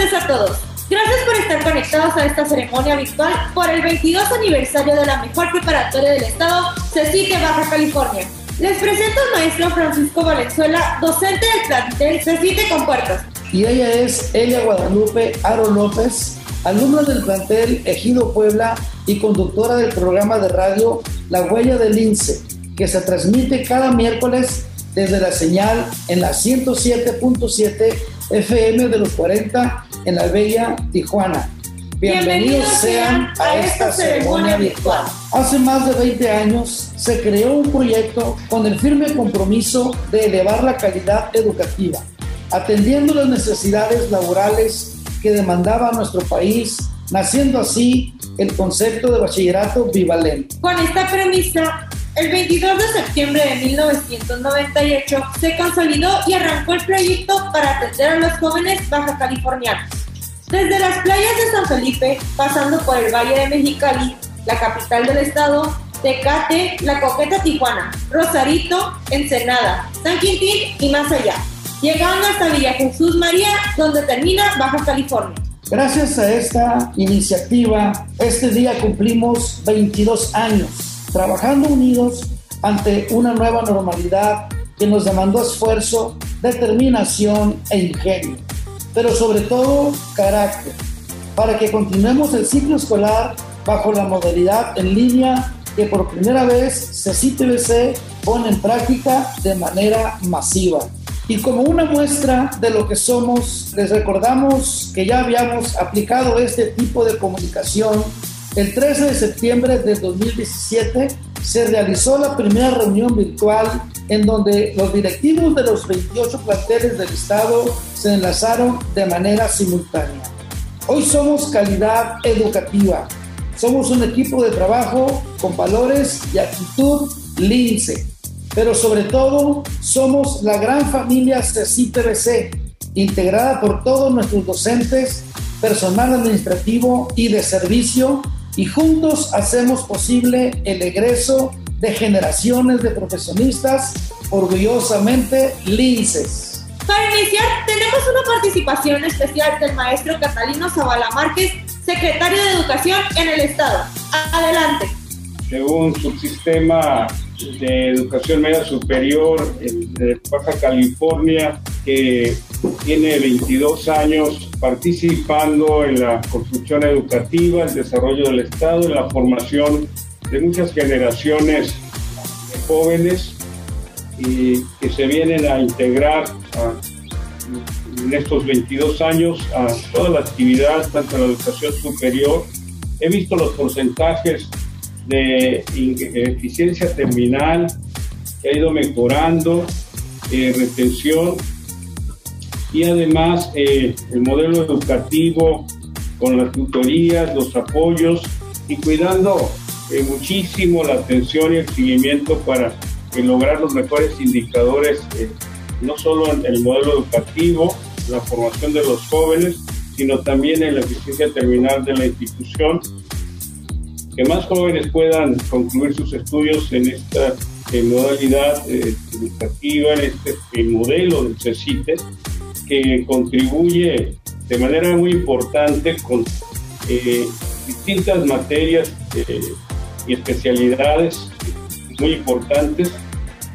tardes a todos. Gracias por estar conectados a esta ceremonia virtual por el 22 aniversario de la mejor preparatoria del estado, CECITE Baja California. Les presento al maestro Francisco Valenzuela, docente del plantel CECITE con puertas. Y ella es Elia Guadalupe Aro López, alumna del plantel Ejido Puebla y conductora del programa de radio La Huella del Lince, que se transmite cada miércoles desde la señal en la 107.7 FM de los 40 en la bella Tijuana. Bienvenidos sean a esta ceremonia virtual. Hace más de 20 años se creó un proyecto con el firme compromiso de elevar la calidad educativa, atendiendo las necesidades laborales que demandaba nuestro país, naciendo así el concepto de bachillerato bivalente. Con esta premisa, el 22 de septiembre de 1998 se consolidó y arrancó el proyecto para atender a los jóvenes baja californianos. Desde las playas de San Felipe, pasando por el Valle de Mexicali, la capital del estado, Tecate, La Coqueta Tijuana, Rosarito, Ensenada, San Quintín y más allá, llegando hasta Villa Jesús María, donde termina Baja California. Gracias a esta iniciativa, este día cumplimos 22 años trabajando unidos ante una nueva normalidad que nos demandó esfuerzo, determinación e ingenio, pero sobre todo carácter, para que continuemos el ciclo escolar bajo la modalidad en línea que por primera vez CECITBC pone en práctica de manera masiva. Y como una muestra de lo que somos, les recordamos que ya habíamos aplicado este tipo de comunicación el 13 de septiembre de 2017 se realizó la primera reunión virtual en donde los directivos de los 28 planteles del Estado se enlazaron de manera simultánea. Hoy somos calidad educativa. Somos un equipo de trabajo con valores y actitud lince. Pero sobre todo, somos la gran familia CECITBC, integrada por todos nuestros docentes, personal administrativo y de servicio y juntos hacemos posible el egreso de generaciones de profesionistas orgullosamente linces. Para iniciar, tenemos una participación especial del maestro Catalino Zavala Márquez, secretario de Educación en el Estado. Adelante. Según su sistema de educación media superior de Baja California, que tiene 22 años participando en la construcción educativa, el desarrollo del Estado, en la formación de muchas generaciones de jóvenes y que se vienen a integrar en estos 22 años a toda la actividad, tanto en la educación superior. He visto los porcentajes de eficiencia terminal que ha ido mejorando, eh, retención y además eh, el modelo educativo con las tutorías, los apoyos y cuidando eh, muchísimo la atención y el seguimiento para lograr los mejores indicadores, no solo en el modelo educativo, la formación de los jóvenes, sino también en la eficiencia terminal de la institución. Que más jóvenes puedan concluir sus estudios en esta modalidad eh, educativa, en este modelo del CECITE, que contribuye de manera muy importante con eh, distintas materias eh, y especialidades muy importantes,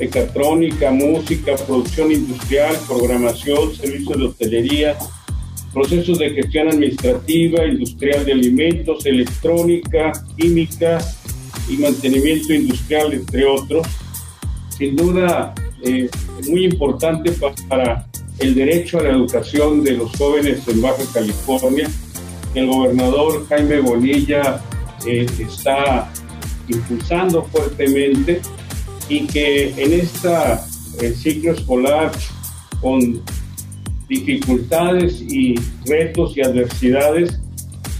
mecatrónica, música, producción industrial, programación, servicios de hostelería, procesos de gestión administrativa, industrial de alimentos, electrónica, química y mantenimiento industrial, entre otros. Sin duda, eh, muy importante para el derecho a la educación de los jóvenes en Baja California. El gobernador Jaime Bonilla eh, está impulsando fuertemente y que en este ciclo escolar con dificultades y retos y adversidades,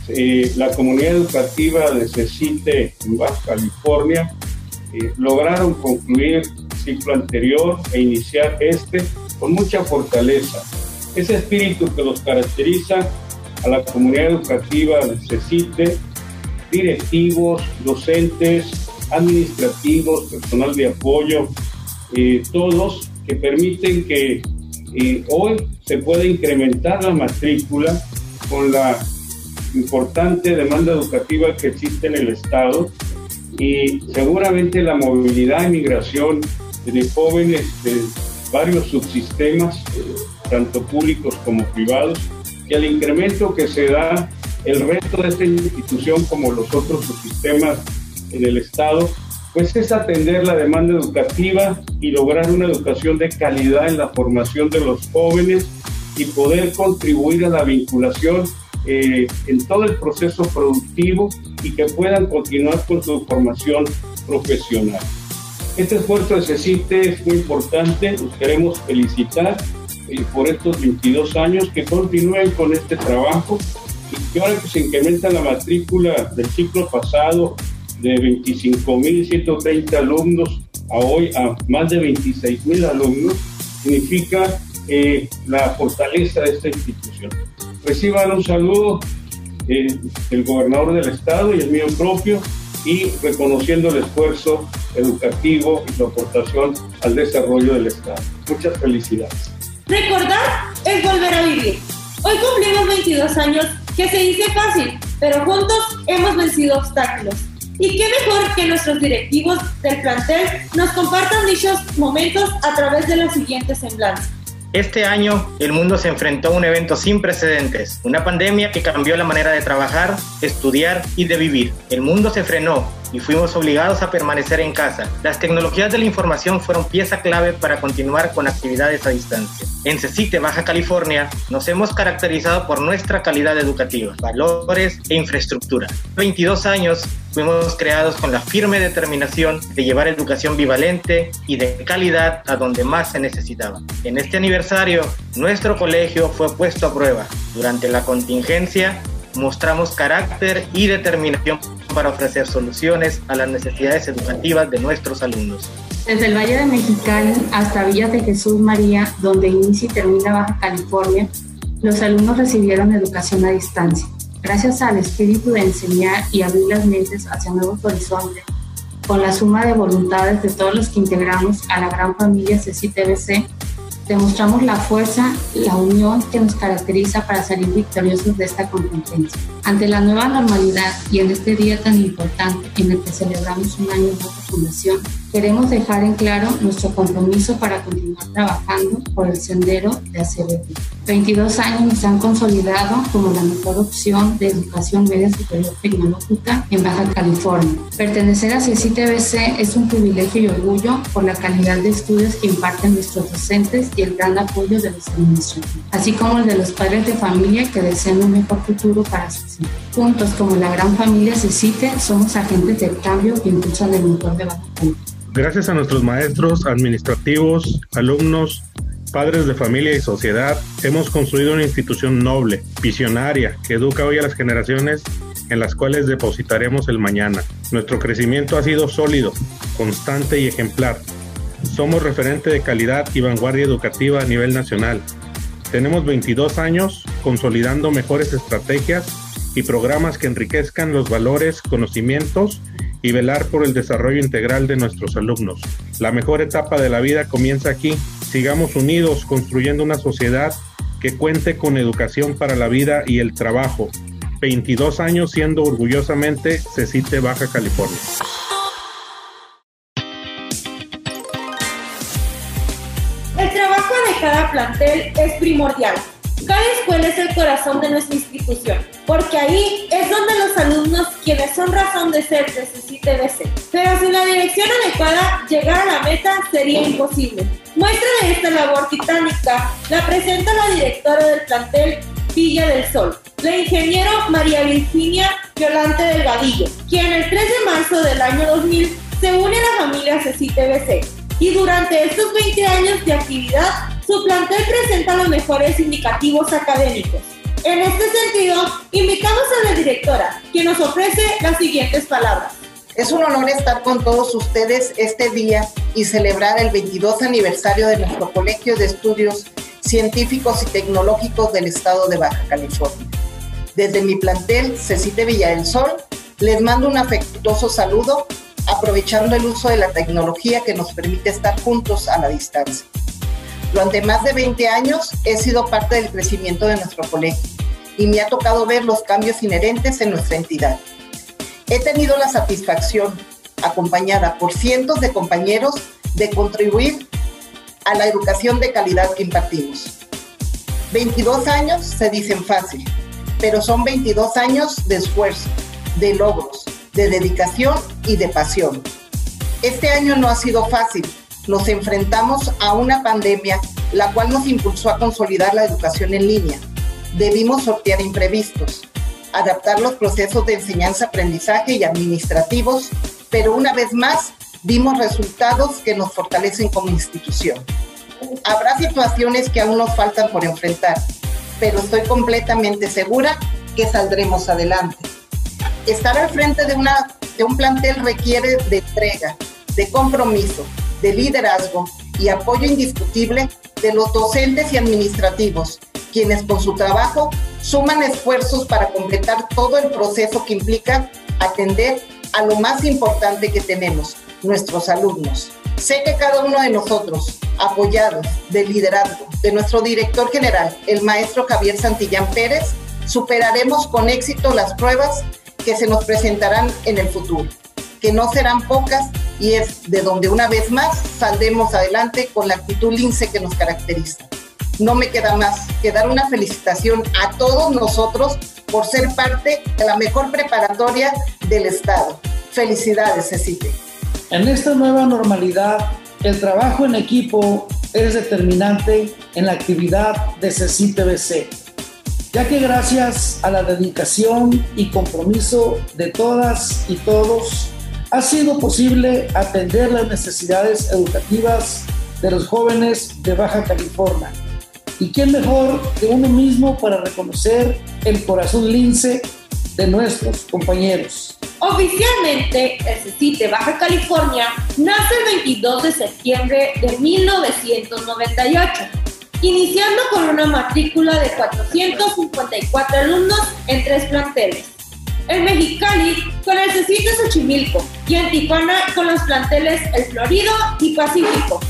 eh, la comunidad educativa de en Baja California lograron concluir el ciclo anterior e iniciar este con mucha fortaleza. Ese espíritu que los caracteriza a la comunidad educativa de CECITE, directivos, docentes, administrativos, personal de apoyo, eh, todos que permiten que hoy se puede incrementar la matrícula con la importante demanda educativa que existe en el Estado y seguramente la movilidad y migración de jóvenes varios subsistemas, tanto públicos como privados, y al incremento que se da el resto de esta institución como los otros subsistemas en el Estado, pues es atender la demanda educativa y lograr una educación de calidad en la formación de los jóvenes y poder contribuir a la vinculación eh, en todo el proceso productivo y que puedan continuar con su formación profesional. Este esfuerzo de CECITE es muy importante, los queremos felicitar eh, por estos 22 años, que continúen con este trabajo y que ahora que se incrementa la matrícula del ciclo pasado de 25.130 alumnos a hoy a más de 26.000 alumnos, significa eh, la fortaleza de esta institución. Reciban un saludo eh, del gobernador del estado y el mío propio y reconociendo el esfuerzo educativo y su aportación al desarrollo del estado. Muchas felicidades. Recordar es volver a vivir. Hoy cumplimos 22 años, que se dice fácil, pero juntos hemos vencido obstáculos. Y qué mejor que nuestros directivos del plantel nos compartan dichos momentos a través de las siguientes semblanzas. Este año el mundo se enfrentó a un evento sin precedentes, una pandemia que cambió la manera de trabajar, estudiar y de vivir. El mundo se frenó y fuimos obligados a permanecer en casa. Las tecnologías de la información fueron pieza clave para continuar con actividades a distancia. En CECITE, Baja California, nos hemos caracterizado por nuestra calidad educativa, valores e infraestructura. 22 años fuimos creados con la firme determinación de llevar educación bivalente y de calidad a donde más se necesitaba. En este aniversario, nuestro colegio fue puesto a prueba. Durante la contingencia, mostramos carácter y determinación para ofrecer soluciones a las necesidades educativas de nuestros alumnos. Desde el Valle de Mexicali hasta Villa de Jesús María, donde inicia y termina Baja California, los alumnos recibieron educación a distancia. Gracias al espíritu de enseñar y abrir las mentes hacia nuevos horizontes, con la suma de voluntades de todos los que integramos a la gran familia CCTBC, demostramos la fuerza, la unión que nos caracteriza para salir victoriosos de esta competencia. Ante la nueva normalidad y en este día tan importante en el que celebramos un año de fundación, queremos dejar en claro nuestro compromiso para continuar trabajando por el sendero de ACBT. 22 años nos han consolidado como la mejor opción de educación media superior tecnológica en Baja California. Pertenecer a CCTBC es un privilegio y orgullo por la calidad de estudios que imparten nuestros docentes y el gran apoyo de los administrativos, así como el de los padres de familia que desean un mejor futuro para sus. Juntos, como la gran familia CECITE, somos agentes del cambio que impulsan el motor de California. Gracias a nuestros maestros, administrativos, alumnos, padres de familia y sociedad, hemos construido una institución noble, visionaria, que educa hoy a las generaciones en las cuales depositaremos el mañana. Nuestro crecimiento ha sido sólido, constante y ejemplar. Somos referente de calidad y vanguardia educativa a nivel nacional. Tenemos 22 años consolidando mejores estrategias y programas que enriquezcan los valores, conocimientos y velar por el desarrollo integral de nuestros alumnos. La mejor etapa de la vida comienza aquí. Sigamos unidos construyendo una sociedad que cuente con educación para la vida y el trabajo. 22 años siendo orgullosamente CECITE Baja California. El trabajo de cada plantel es primordial cada escuela es el corazón de nuestra institución, porque ahí es donde los alumnos, quienes son razón de ser de CCTBC. Pero sin la dirección adecuada, llegar a la meta sería imposible. Muestra de esta labor titánica la presenta la directora del plantel Villa del Sol, la ingeniero María Virginia Violante Delgadillo, quien el 3 de marzo del año 2000 se une a la familia CCTBC y durante estos 20 años de actividad su plantel presenta los mejores indicativos académicos. En este sentido, invitamos a la directora, quien nos ofrece las siguientes palabras. Es un honor estar con todos ustedes este día y celebrar el 22 aniversario de nuestro Colegio de Estudios Científicos y Tecnológicos del Estado de Baja California. Desde mi plantel, Cecite Villa del Sol, les mando un afectuoso saludo, aprovechando el uso de la tecnología que nos permite estar juntos a la distancia. Durante más de 20 años he sido parte del crecimiento de nuestro colegio y me ha tocado ver los cambios inherentes en nuestra entidad. He tenido la satisfacción, acompañada por cientos de compañeros, de contribuir a la educación de calidad que impartimos. 22 años se dicen fácil, pero son 22 años de esfuerzo, de logros, de dedicación y de pasión. Este año no ha sido fácil. Nos enfrentamos a una pandemia, la cual nos impulsó a consolidar la educación en línea. Debimos sortear imprevistos, adaptar los procesos de enseñanza-aprendizaje y administrativos, pero una vez más vimos resultados que nos fortalecen como institución. Habrá situaciones que aún nos faltan por enfrentar, pero estoy completamente segura que saldremos adelante. Estar al frente de, una, de un plantel requiere de entrega, de compromiso, de liderazgo y apoyo indiscutible de los docentes y administrativos, quienes con su trabajo suman esfuerzos para completar todo el proceso que implica atender a lo más importante que tenemos, nuestros alumnos. Sé que cada uno de nosotros, apoyados del liderazgo de nuestro director general, el maestro Javier Santillán Pérez, superaremos con éxito las pruebas que se nos presentarán en el futuro, que no serán pocas y es de donde una vez más saldremos adelante con la actitud lince que nos caracteriza no me queda más que dar una felicitación a todos nosotros por ser parte de la mejor preparatoria del Estado. Felicidades, Cecite. En esta nueva normalidad, el trabajo en equipo es determinante en la actividad de CECITE BC, ya que gracias a la dedicación y compromiso de todas y todos, ha sido posible atender las necesidades educativas de los jóvenes de Baja California ¿Y quién mejor que uno mismo para reconocer el corazón lince de nuestros compañeros? Oficialmente, el CECITE Baja California nace el 22 de septiembre de 1998, iniciando con una matrícula de 454 alumnos en tres planteles. En Mexicali con el CECITE Xochimilco y en Tijuana con los planteles El Florido y Pacífico.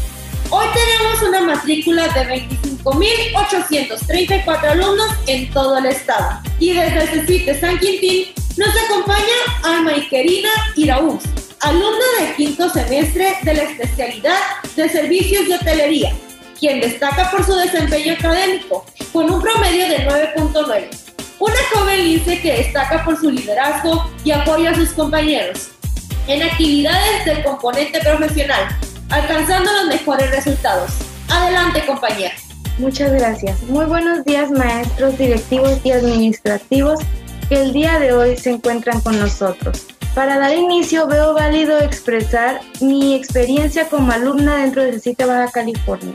Hoy tenemos una matrícula de 25.834 alumnos en todo el estado. Y desde el CECITE San Quintín nos acompaña Alma Ikerina Iraúz, alumna de quinto semestre de la especialidad de servicios de hotelería, quien destaca por su desempeño académico, con un promedio de 9.9. Una joven lince que destaca por su liderazgo y apoyo a sus compañeros en actividades del componente profesional, alcanzando los mejores resultados. Adelante, compañera. Muchas gracias. Muy buenos días, maestros, directivos y administrativos que el día de hoy se encuentran con nosotros. Para dar inicio, veo válido expresar mi experiencia como alumna dentro de CECITE Baja California.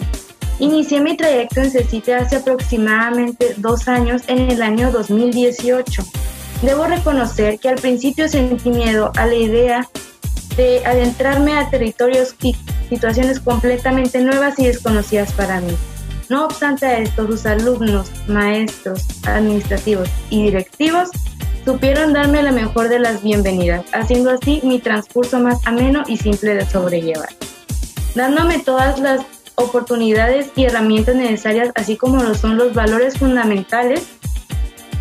Inicié mi trayecto en CECITE hace aproximadamente dos años, en el año 2018. Debo reconocer que al principio sentí miedo a la idea de adentrarme a territorios y situaciones completamente nuevas y desconocidas para mí. No obstante a esto, sus alumnos, maestros, administrativos y directivos supieron darme la mejor de las bienvenidas, haciendo así mi transcurso más ameno y simple de sobrellevar, dándome todas las oportunidades y herramientas necesarias, así como lo son los valores fundamentales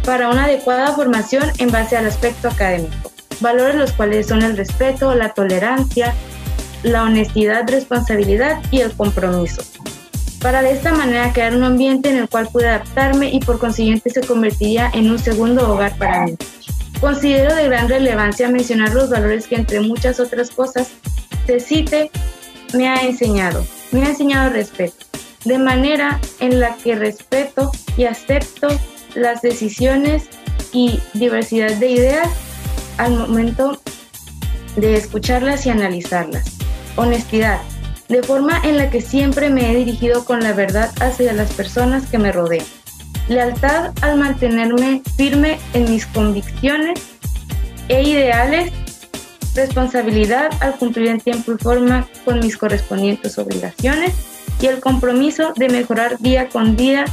para una adecuada formación en base al aspecto académico valores los cuales son el respeto, la tolerancia, la honestidad, responsabilidad y el compromiso. Para de esta manera crear un ambiente en el cual pude adaptarme y por consiguiente se convertiría en un segundo hogar para mí. Considero de gran relevancia mencionar los valores que entre muchas otras cosas cite me ha enseñado. Me ha enseñado respeto, de manera en la que respeto y acepto las decisiones y diversidad de ideas al momento de escucharlas y analizarlas. Honestidad, de forma en la que siempre me he dirigido con la verdad hacia las personas que me rodean. Lealtad al mantenerme firme en mis convicciones e ideales. Responsabilidad al cumplir en tiempo y forma con mis correspondientes obligaciones. Y el compromiso de mejorar día con día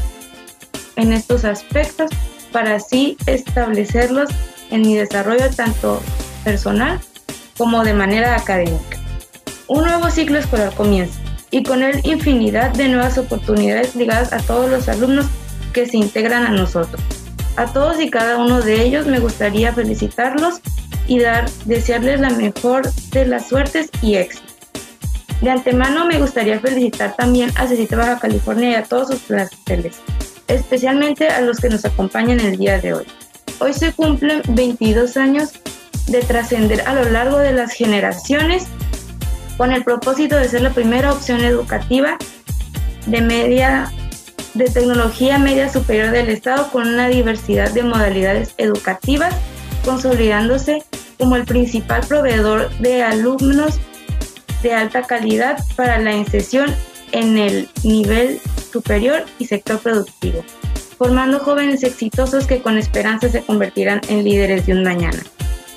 en estos aspectos para así establecerlos en mi desarrollo tanto personal como de manera académica. Un nuevo ciclo escolar comienza y con él infinidad de nuevas oportunidades ligadas a todos los alumnos que se integran a nosotros. A todos y cada uno de ellos me gustaría felicitarlos y dar, desearles la mejor de las suertes y éxito. De antemano me gustaría felicitar también a CECITE Baja California y a todos sus planteles, especialmente a los que nos acompañan el día de hoy. Hoy se cumplen 22 años de trascender a lo largo de las generaciones con el propósito de ser la primera opción educativa de media de tecnología media superior del Estado con una diversidad de modalidades educativas, consolidándose como el principal proveedor de alumnos de alta calidad para la inserción en el nivel superior y sector productivo, formando jóvenes exitosos que con esperanza se convertirán en líderes de un mañana.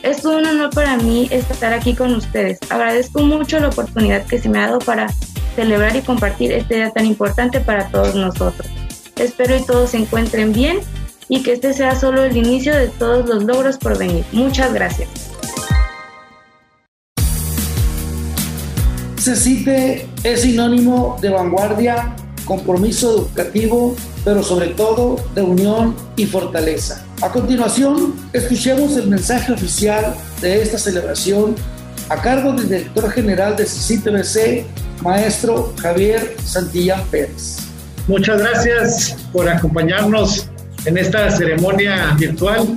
Es un honor para mí estar aquí con ustedes. Agradezco mucho la oportunidad que se me ha dado para celebrar y compartir este día tan importante para todos nosotros. Espero y todos se encuentren bien y que este sea solo el inicio de todos los logros por venir. Muchas gracias. CECITE es sinónimo de vanguardia, compromiso educativo, pero sobre todo de unión y fortaleza. A continuación, escuchemos el mensaje oficial de esta celebración a cargo del director general de CECITE BC, maestro Javier Santillán Pérez. Muchas gracias por acompañarnos en esta ceremonia virtual.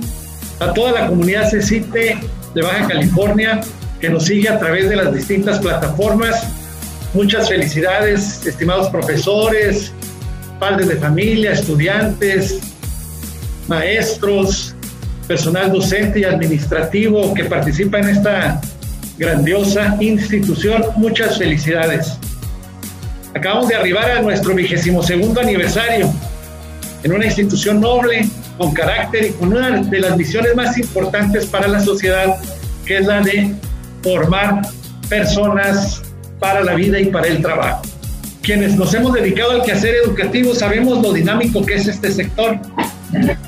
A toda la comunidad CECITE de Baja California que nos sigue a través de las distintas plataformas. Muchas felicidades, estimados profesores, padres de familia, estudiantes, maestros, personal docente y administrativo que participa en esta grandiosa institución. Muchas felicidades. Acabamos de arribar a nuestro vigésimo segundo aniversario en una institución noble, con carácter y con una de las misiones más importantes para la sociedad, que es la de formar personas para la vida y para el trabajo. Quienes nos hemos dedicado al quehacer educativo sabemos lo dinámico que es este sector.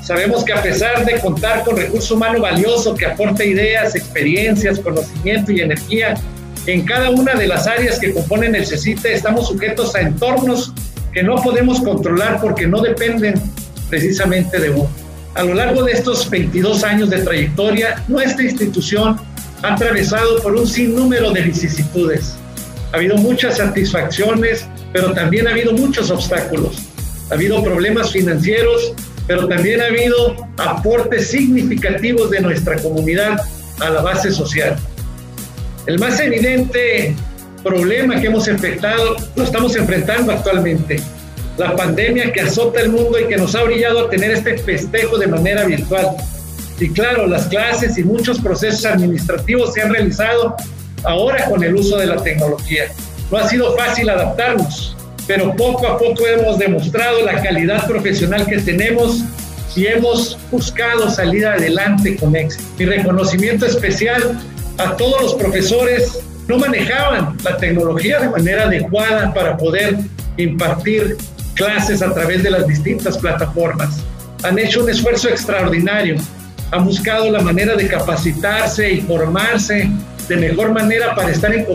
Sabemos que a pesar de contar con recurso humano valioso que aporta ideas, experiencias, conocimiento y energía, en cada una de las áreas que componen el CECITE estamos sujetos a entornos que no podemos controlar porque no dependen precisamente de uno. A lo largo de estos 22 años de trayectoria, nuestra institución ha atravesado por un sinnúmero de vicisitudes. Ha habido muchas satisfacciones, pero también ha habido muchos obstáculos. Ha habido problemas financieros, pero también ha habido aportes significativos de nuestra comunidad a la base social. El más evidente problema que hemos enfrentado lo estamos enfrentando actualmente. La pandemia que azota el mundo y que nos ha brillado a tener este festejo de manera virtual. Y claro, las clases y muchos procesos administrativos se han realizado ahora con el uso de la tecnología. No ha sido fácil adaptarnos, pero poco a poco hemos demostrado la calidad profesional que tenemos y hemos buscado salir adelante con éxito. Mi reconocimiento especial a todos los profesores no manejaban la tecnología de manera adecuada para poder impartir clases a través de las distintas plataformas. Han hecho un esfuerzo extraordinario ha buscado la manera de capacitarse y formarse de mejor manera para estar en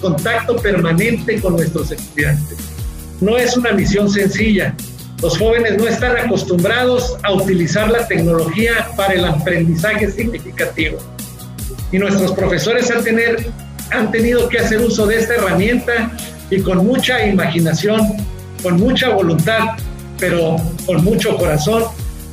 contacto permanente con nuestros estudiantes. No es una misión sencilla. Los jóvenes no están acostumbrados a utilizar la tecnología para el aprendizaje significativo. Y nuestros profesores han, tener, han tenido que hacer uso de esta herramienta y con mucha imaginación, con mucha voluntad, pero con mucho corazón,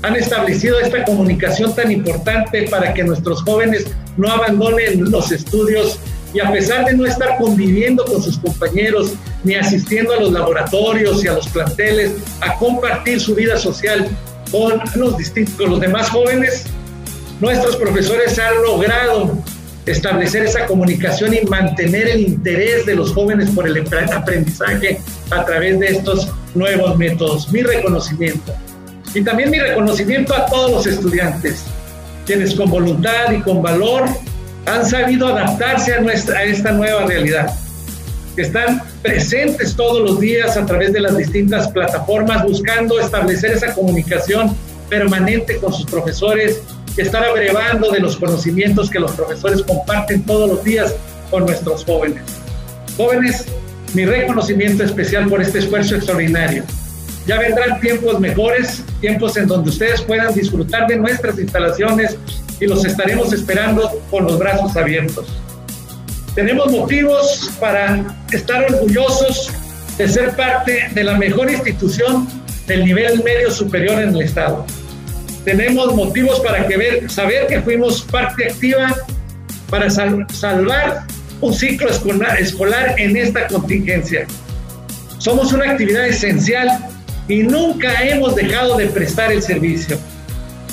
han establecido esta comunicación tan importante para que nuestros jóvenes no abandonen los estudios y a pesar de no estar conviviendo con sus compañeros ni asistiendo a los laboratorios y a los planteles a compartir su vida social con los distintos con los demás jóvenes, nuestros profesores han logrado establecer esa comunicación y mantener el interés de los jóvenes por el aprendizaje a través de estos nuevos métodos. Mi reconocimiento. Y también mi reconocimiento a todos los estudiantes, quienes con voluntad y con valor han sabido adaptarse a, nuestra, a esta nueva realidad, que están presentes todos los días a través de las distintas plataformas buscando establecer esa comunicación permanente con sus profesores estar abrevando de los conocimientos que los profesores comparten todos los días con nuestros jóvenes. Jóvenes, mi reconocimiento especial por este esfuerzo extraordinario Ya vendrán tiempos mejores, tiempos en donde ustedes puedan disfrutar de nuestras instalaciones y los estaremos esperando con los brazos abiertos. Tenemos motivos para estar orgullosos de ser parte de la mejor institución del nivel medio superior en el Estado. Tenemos motivos para que ver, saber que fuimos parte activa para salvar un ciclo escolar en esta contingencia. Somos una actividad esencial y nunca hemos dejado de prestar el servicio.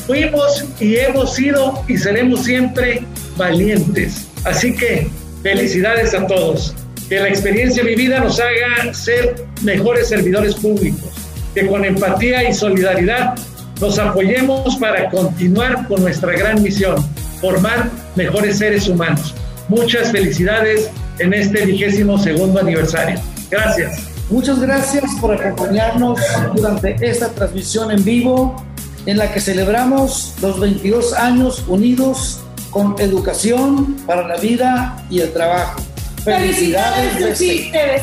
Fuimos y hemos sido y seremos siempre valientes. Así que felicidades a todos. Que la experiencia vivida nos haga ser mejores servidores públicos. Que con empatía y solidaridad nos apoyemos para continuar con nuestra gran misión, formar mejores seres humanos. Muchas felicidades en este vigésimo segundo aniversario. Gracias. Muchas gracias por acompañarnos durante esta transmisión en vivo en la que celebramos los 22 años unidos con educación para la vida y el trabajo. Felicidades, Felicidades.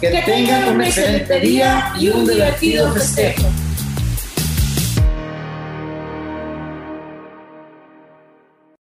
Que, que tengan un excelente día y un divertido festejo.